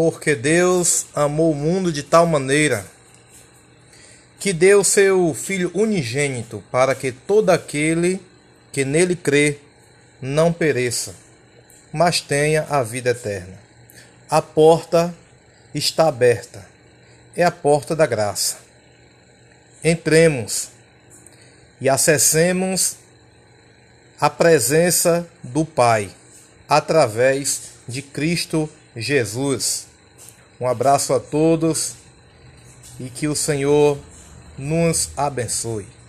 Porque Deus amou o mundo de tal maneira que deu seu Filho unigênito para que todo aquele que nele crê não pereça, mas tenha a vida eterna. A porta está aberta, é a porta da graça. Entremos e acessemos a presença do Pai através de Cristo Jesus. Um abraço a todos e que o Senhor nos abençoe.